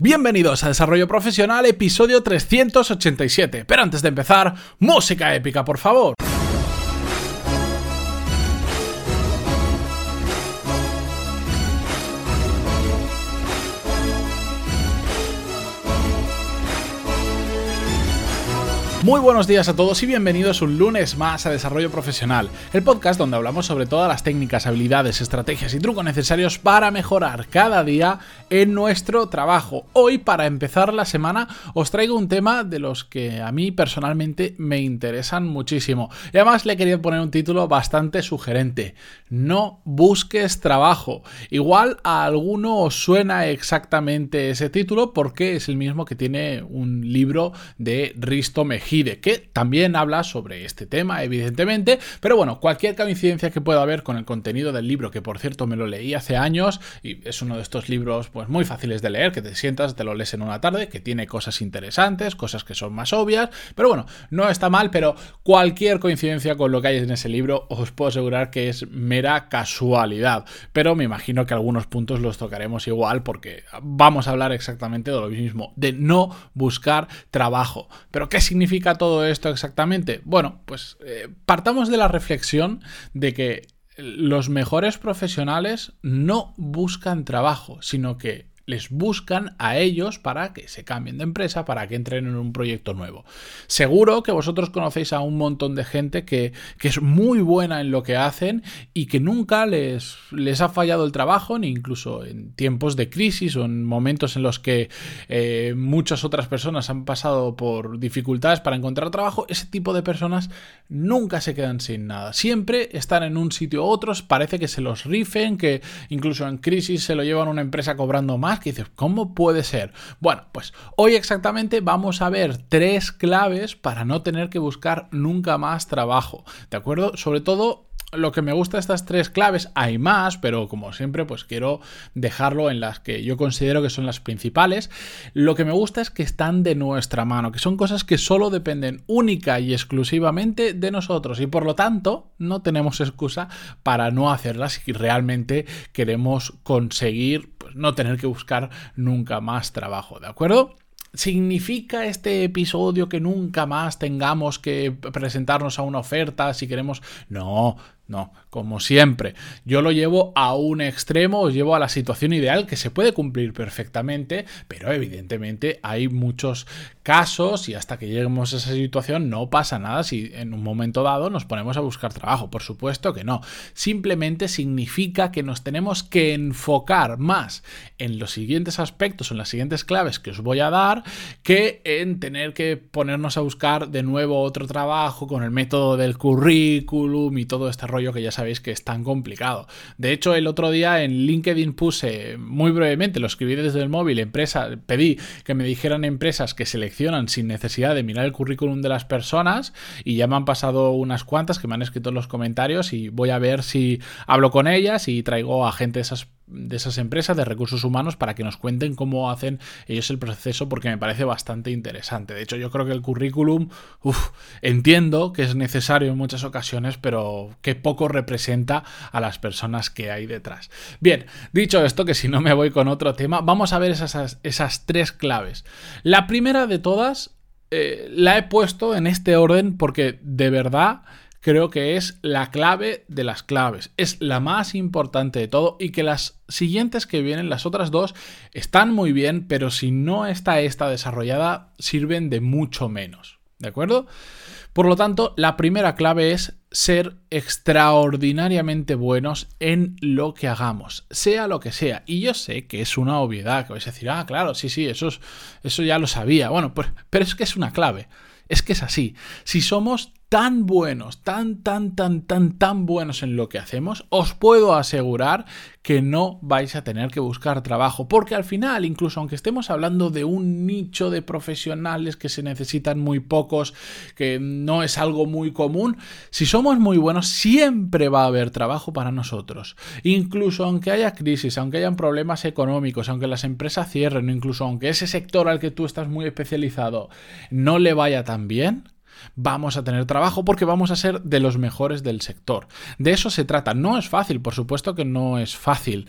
Bienvenidos a Desarrollo Profesional, episodio 387. Pero antes de empezar, música épica, por favor. Muy buenos días a todos y bienvenidos un lunes más a Desarrollo Profesional, el podcast donde hablamos sobre todas las técnicas, habilidades, estrategias y trucos necesarios para mejorar cada día en nuestro trabajo. Hoy, para empezar la semana, os traigo un tema de los que a mí personalmente me interesan muchísimo. Y además le quería poner un título bastante sugerente. No busques trabajo. Igual a alguno os suena exactamente ese título porque es el mismo que tiene un libro de Risto Mejía que también habla sobre este tema, evidentemente, pero bueno, cualquier coincidencia que pueda haber con el contenido del libro, que por cierto me lo leí hace años y es uno de estos libros pues muy fáciles de leer, que te sientas, te lo lees en una tarde, que tiene cosas interesantes, cosas que son más obvias, pero bueno, no está mal, pero cualquier coincidencia con lo que hay en ese libro os puedo asegurar que es mera casualidad, pero me imagino que algunos puntos los tocaremos igual porque vamos a hablar exactamente de lo mismo, de no buscar trabajo. Pero ¿qué significa todo esto exactamente? Bueno, pues eh, partamos de la reflexión de que los mejores profesionales no buscan trabajo, sino que les buscan a ellos para que se cambien de empresa, para que entren en un proyecto nuevo. Seguro que vosotros conocéis a un montón de gente que, es muy buena en lo que hacen y que nunca les, les, ha fallado el trabajo, ni incluso en tiempos de crisis o en momentos en los que eh, muchas otras personas han pasado por dificultades para encontrar trabajo, ese tipo de personas nunca se quedan sin nada. Siempre están en un sitio u otros, parece que se los rifen, que incluso en crisis se lo llevan a una empresa cobrando más que dices, ¿cómo puede ser? Bueno, pues hoy exactamente vamos a ver tres claves para no tener que buscar nunca más trabajo, ¿de acuerdo? Sobre todo lo que me gusta estas tres claves, hay más, pero como siempre, pues quiero dejarlo en las que yo considero que son las principales. Lo que me gusta es que están de nuestra mano, que son cosas que solo dependen única y exclusivamente de nosotros y por lo tanto no tenemos excusa para no hacerlas si realmente queremos conseguir pues, no tener que buscar nunca más trabajo, ¿de acuerdo? ¿Significa este episodio que nunca más tengamos que presentarnos a una oferta si queremos? No, no, como siempre, yo lo llevo a un extremo, os llevo a la situación ideal que se puede cumplir perfectamente, pero evidentemente hay muchos casos y hasta que lleguemos a esa situación no pasa nada si en un momento dado nos ponemos a buscar trabajo, por supuesto que no, simplemente significa que nos tenemos que enfocar más en los siguientes aspectos, en las siguientes claves que os voy a dar, que en tener que ponernos a buscar de nuevo otro trabajo con el método del currículum y todo este que ya sabéis que es tan complicado. De hecho, el otro día en LinkedIn puse muy brevemente, lo escribí desde el móvil, empresa, pedí que me dijeran empresas que seleccionan sin necesidad de mirar el currículum de las personas y ya me han pasado unas cuantas que me han escrito en los comentarios y voy a ver si hablo con ellas y traigo a gente de esas de esas empresas de recursos humanos para que nos cuenten cómo hacen ellos el proceso porque me parece bastante interesante. De hecho, yo creo que el currículum, entiendo que es necesario en muchas ocasiones, pero que poco representa a las personas que hay detrás. Bien, dicho esto, que si no me voy con otro tema, vamos a ver esas, esas tres claves. La primera de todas eh, la he puesto en este orden porque de verdad creo que es la clave de las claves, es la más importante de todo y que las siguientes que vienen, las otras dos, están muy bien, pero si no está esta desarrollada, sirven de mucho menos. ¿De acuerdo? Por lo tanto, la primera clave es ser extraordinariamente buenos en lo que hagamos, sea lo que sea. Y yo sé que es una obviedad, que vais a decir, ah, claro, sí, sí, eso, eso ya lo sabía. Bueno, pues, pero es que es una clave. Es que es así. Si somos tan buenos, tan, tan, tan, tan, tan buenos en lo que hacemos, os puedo asegurar que no vais a tener que buscar trabajo, porque al final, incluso aunque estemos hablando de un nicho de profesionales que se necesitan muy pocos, que no es algo muy común, si somos muy buenos, siempre va a haber trabajo para nosotros. Incluso aunque haya crisis, aunque hayan problemas económicos, aunque las empresas cierren, incluso aunque ese sector al que tú estás muy especializado no le vaya tan bien, vamos a tener trabajo porque vamos a ser de los mejores del sector. De eso se trata. No es fácil, por supuesto que no es fácil.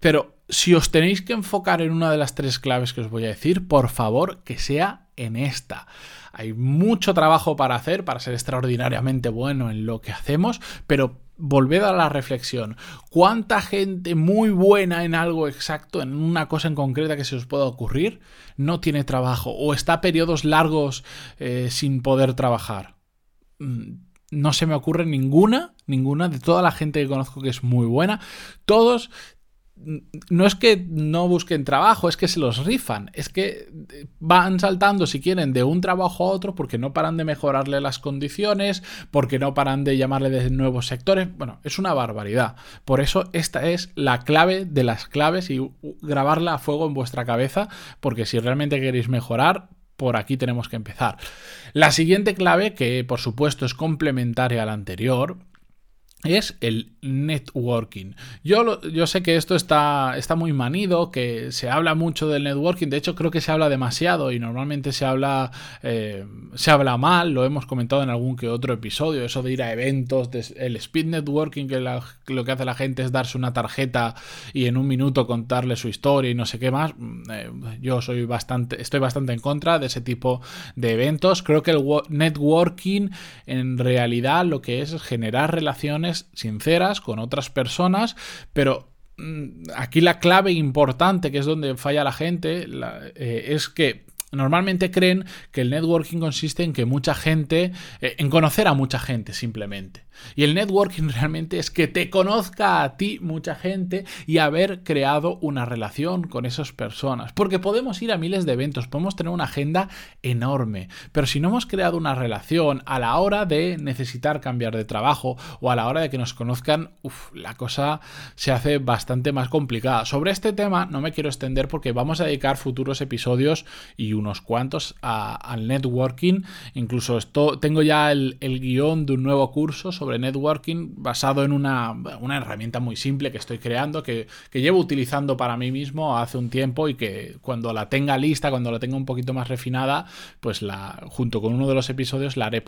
Pero si os tenéis que enfocar en una de las tres claves que os voy a decir, por favor, que sea en esta. Hay mucho trabajo para hacer, para ser extraordinariamente bueno en lo que hacemos, pero volved a la reflexión. ¿Cuánta gente muy buena en algo exacto, en una cosa en concreta que se os pueda ocurrir, no tiene trabajo o está periodos largos eh, sin poder trabajar? Mm, no se me ocurre ninguna, ninguna de toda la gente que conozco que es muy buena. Todos no es que no busquen trabajo, es que se los rifan, es que van saltando si quieren de un trabajo a otro porque no paran de mejorarle las condiciones, porque no paran de llamarle de nuevos sectores, bueno, es una barbaridad. Por eso esta es la clave de las claves y grabarla a fuego en vuestra cabeza, porque si realmente queréis mejorar, por aquí tenemos que empezar. La siguiente clave, que por supuesto es complementaria a la anterior, es el networking. Yo, yo sé que esto está, está, muy manido, que se habla mucho del networking, de hecho creo que se habla demasiado y normalmente se habla, eh, se habla mal, lo hemos comentado en algún que otro episodio, eso de ir a eventos, el speed networking, que lo que hace la gente es darse una tarjeta y en un minuto contarle su historia y no sé qué más. Mm, eh, yo soy bastante, estoy bastante en contra de ese tipo de eventos. Creo que el networking en realidad lo que es generar relaciones sinceras con otras personas, pero mm, aquí la clave importante, que es donde falla la gente, eh, es que Normalmente creen que el networking consiste en que mucha gente, eh, en conocer a mucha gente simplemente. Y el networking realmente es que te conozca a ti mucha gente y haber creado una relación con esas personas. Porque podemos ir a miles de eventos, podemos tener una agenda enorme, pero si no hemos creado una relación a la hora de necesitar cambiar de trabajo o a la hora de que nos conozcan, la cosa se hace bastante más complicada. Sobre este tema no me quiero extender porque vamos a dedicar futuros episodios y unos cuantos al networking. Incluso esto, tengo ya el, el guion de un nuevo curso sobre networking basado en una, herramienta muy simple que estoy creando, que, llevo utilizando para mí mismo hace un tiempo y que cuando la tenga lista, cuando la tenga un poquito más refinada, pues la, junto con uno de los episodios la haré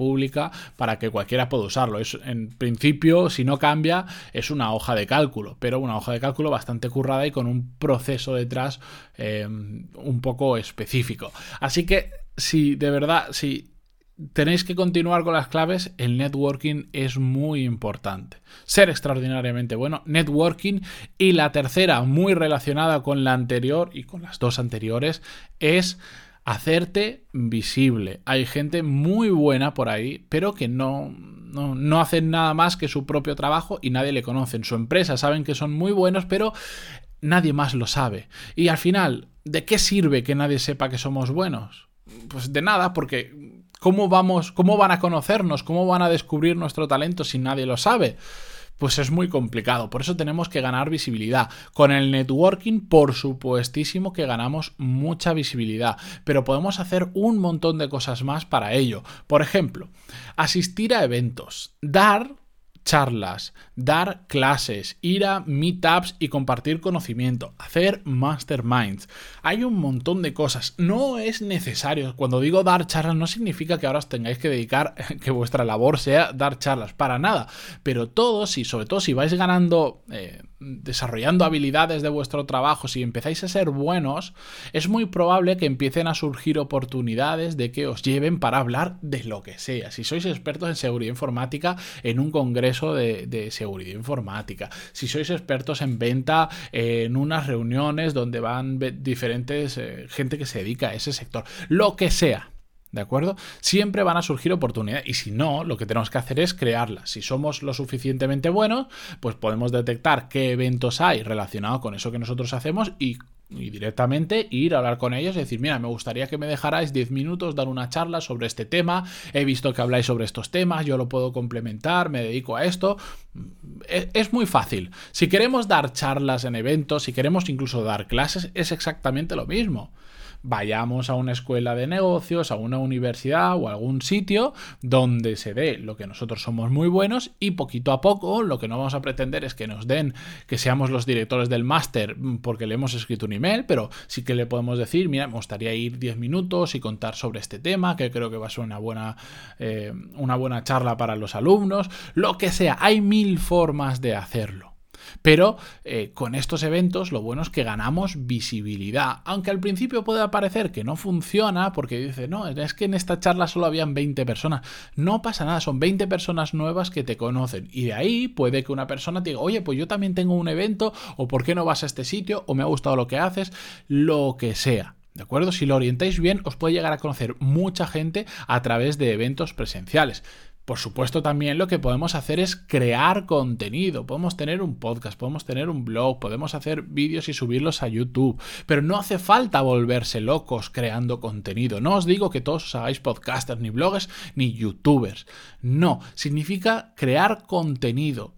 para que cualquiera pueda usarlo. Es, en principio, si no cambia, es una hoja de cálculo, pero una hoja de cálculo bastante currada y con un proceso detrás eh, un poco específico. Así que si de verdad, si tenéis que continuar con las claves, el networking es muy importante. Ser extraordinariamente bueno, networking. Y la tercera, muy relacionada con la anterior y con las dos anteriores, es hacerte visible. Hay gente muy buena por ahí, pero que no, no, no, hacen nada más que su propio trabajo y nadie le conoce. En su empresa saben que son muy buenos, pero nadie más lo sabe. Y al final, ¿de qué sirve que nadie sepa que somos buenos? Pues de nada, porque ¿Cómo vamos, cómo van a conocernos? ¿Cómo van a descubrir nuestro talento si nadie lo sabe? Pues es muy complicado, por eso tenemos que ganar visibilidad. Con el networking, por supuestísimo que ganamos mucha visibilidad, pero podemos hacer un montón de cosas más para ello. Por ejemplo, asistir a eventos, dar charlas, dar clases, ir a meetups y compartir conocimiento, hacer masterminds. Hay un montón de cosas. No es necesario. Cuando digo dar charlas no significa que ahora os tengáis que dedicar, que vuestra labor sea dar charlas, para nada. Pero todos y sobre todo si vais ganando... Eh, desarrollando habilidades de vuestro trabajo, si empezáis a ser buenos, es muy probable que empiecen a surgir oportunidades de que os lleven para hablar de lo que sea. Si sois expertos en seguridad informática, en un congreso de, seguridad informática. Si sois expertos en venta, en unas reuniones donde van diferentes eh, gente que se dedica a ese sector. Lo que sea. ¿De acuerdo? Siempre van a surgir oportunidades y si no, lo que tenemos que hacer es crearlas. Si somos lo suficientemente buenos, pues podemos detectar qué eventos hay relacionados con eso que nosotros hacemos y, directamente ir a hablar con ellos y decir, mira, me gustaría que me dejarais 10 minutos dar una charla sobre este tema, he visto que habláis sobre estos temas, yo lo puedo complementar, me dedico a esto. Es, es muy fácil. Si queremos dar charlas en eventos, si queremos incluso dar clases, es exactamente lo mismo vayamos a una escuela de negocios, a una universidad o a algún sitio donde se dé lo que nosotros somos muy buenos y poquito a poco lo que no vamos a pretender es que nos den que seamos los directores del máster porque le hemos escrito un email, pero sí que le podemos decir, mira, me gustaría ir 10 minutos y contar sobre este tema, que creo que va a ser una buena, eh, una buena charla para los alumnos, lo que sea, hay mil formas de hacerlo. Pero eh, con estos eventos lo bueno es que ganamos visibilidad, aunque al principio puede parecer que no funciona porque dice, no, es que en esta charla solo habían 20 personas. No pasa nada, son 20 personas nuevas que te conocen y de ahí puede que una persona te diga, oye, pues yo también tengo un evento o por qué no vas a este sitio o me ha gustado lo que haces, lo que sea. ¿De acuerdo? Si lo orientáis bien, os puede llegar a conocer mucha gente a través de eventos presenciales. Por supuesto, también lo que podemos hacer es crear contenido. Podemos tener un podcast, podemos tener un blog, podemos hacer vídeos y subirlos a YouTube. Pero no hace falta volverse locos creando contenido. No os digo que todos os hagáis podcasters, ni bloggers, ni youtubers. No, significa crear contenido.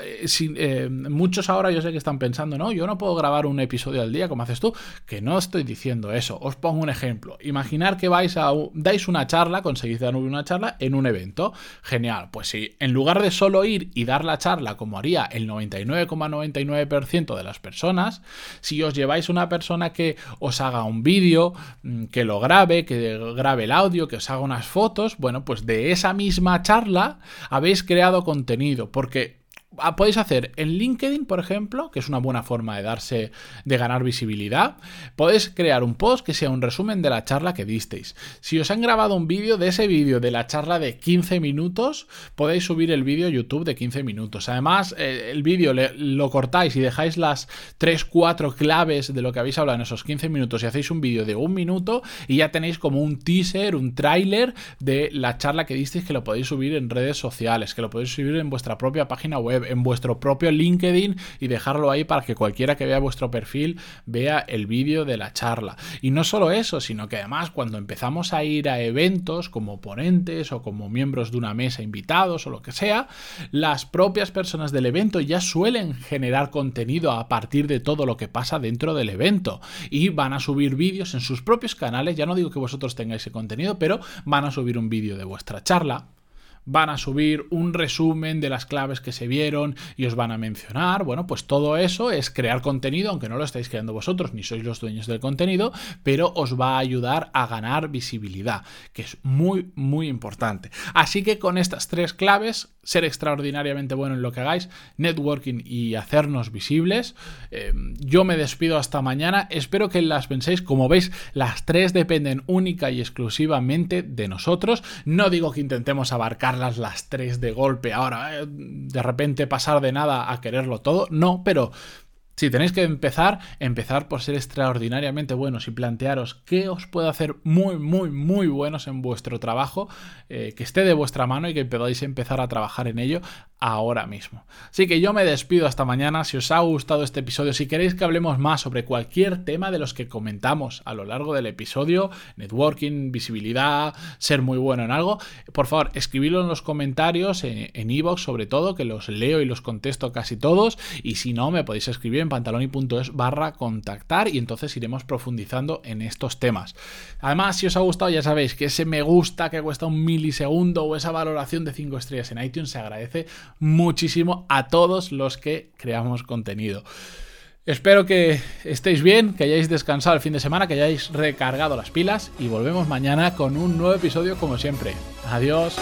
Eh, eh, muchos ahora yo sé que están pensando, no, yo no puedo grabar un episodio al día como haces tú. Que no estoy diciendo eso. Os pongo un ejemplo. Imaginar que vais a dais una charla, conseguís dar una charla en un evento. Genial, pues si en lugar de solo ir y dar la charla como haría el 99,99% de las personas, si os lleváis una persona que os haga un vídeo, mm, que lo grabe, que grabe el audio, que os haga unas fotos, bueno, pues de esa misma charla habéis creado contenido, porque podéis hacer en LinkedIn, por ejemplo, que es una buena forma de darse, de ganar visibilidad, podéis crear un post que sea un resumen de la charla que disteis. Si os han grabado un vídeo de ese vídeo de la charla de 15 minutos, podéis subir el vídeo YouTube de 15 minutos. Además, eh, el vídeo lo cortáis y dejáis las 3, 4 claves de lo que habéis hablado en esos 15 minutos y hacéis un vídeo de un minuto y ya tenéis como un teaser, un tráiler de la charla que disteis que lo podéis subir en redes sociales, que lo podéis subir en vuestra propia página web en vuestro propio LinkedIn y dejarlo ahí para que cualquiera que vea vuestro perfil vea el vídeo de la charla. Y no solo eso, sino que además cuando empezamos a ir a eventos como ponentes o como miembros de una mesa invitados o lo que sea, las propias personas del evento ya suelen generar contenido a partir de todo lo que pasa dentro del evento y van a subir vídeos en sus propios canales, ya no digo que vosotros tengáis ese contenido, pero van a subir un vídeo de vuestra charla van a subir un resumen de las claves que se vieron y os van a mencionar. Bueno, pues todo eso es crear contenido, aunque no lo estáis creando vosotros ni sois los dueños del contenido, pero os va a ayudar a ganar visibilidad, que es muy, muy importante. Así que con estas tres claves, ser extraordinariamente bueno en lo que hagáis, networking y hacernos visibles, eh, yo me despido hasta mañana. Espero que las penséis. Como veis, las tres dependen única y exclusivamente de nosotros. No digo que intentemos abarcar las tres de golpe. Ahora, eh, de repente pasar de nada a quererlo todo, no, pero si tenéis que empezar, empezar por ser extraordinariamente buenos y plantearos qué os puede hacer muy, muy, muy buenos en vuestro trabajo, eh, que esté de vuestra mano y que podáis empezar a trabajar en ello ahora mismo. Así que yo me despido hasta mañana. Si os ha gustado este episodio, si queréis que hablemos más sobre cualquier tema de los que comentamos a lo largo del episodio, networking, visibilidad, ser muy bueno en algo, por favor, escribidlo en los comentarios, en iVoox sobre todo, que los leo y los contesto casi todos. Y si no, me podéis escribir pantaloni.es barra contactar y entonces iremos profundizando en estos temas. Además, si os ha gustado, ya sabéis que ese me gusta que cuesta un milisegundo o esa valoración de 5 estrellas en iTunes se agradece muchísimo a todos los que creamos contenido. Espero que estéis bien, que hayáis descansado el fin de semana, que hayáis recargado las pilas y volvemos mañana con un nuevo episodio como siempre. Adiós.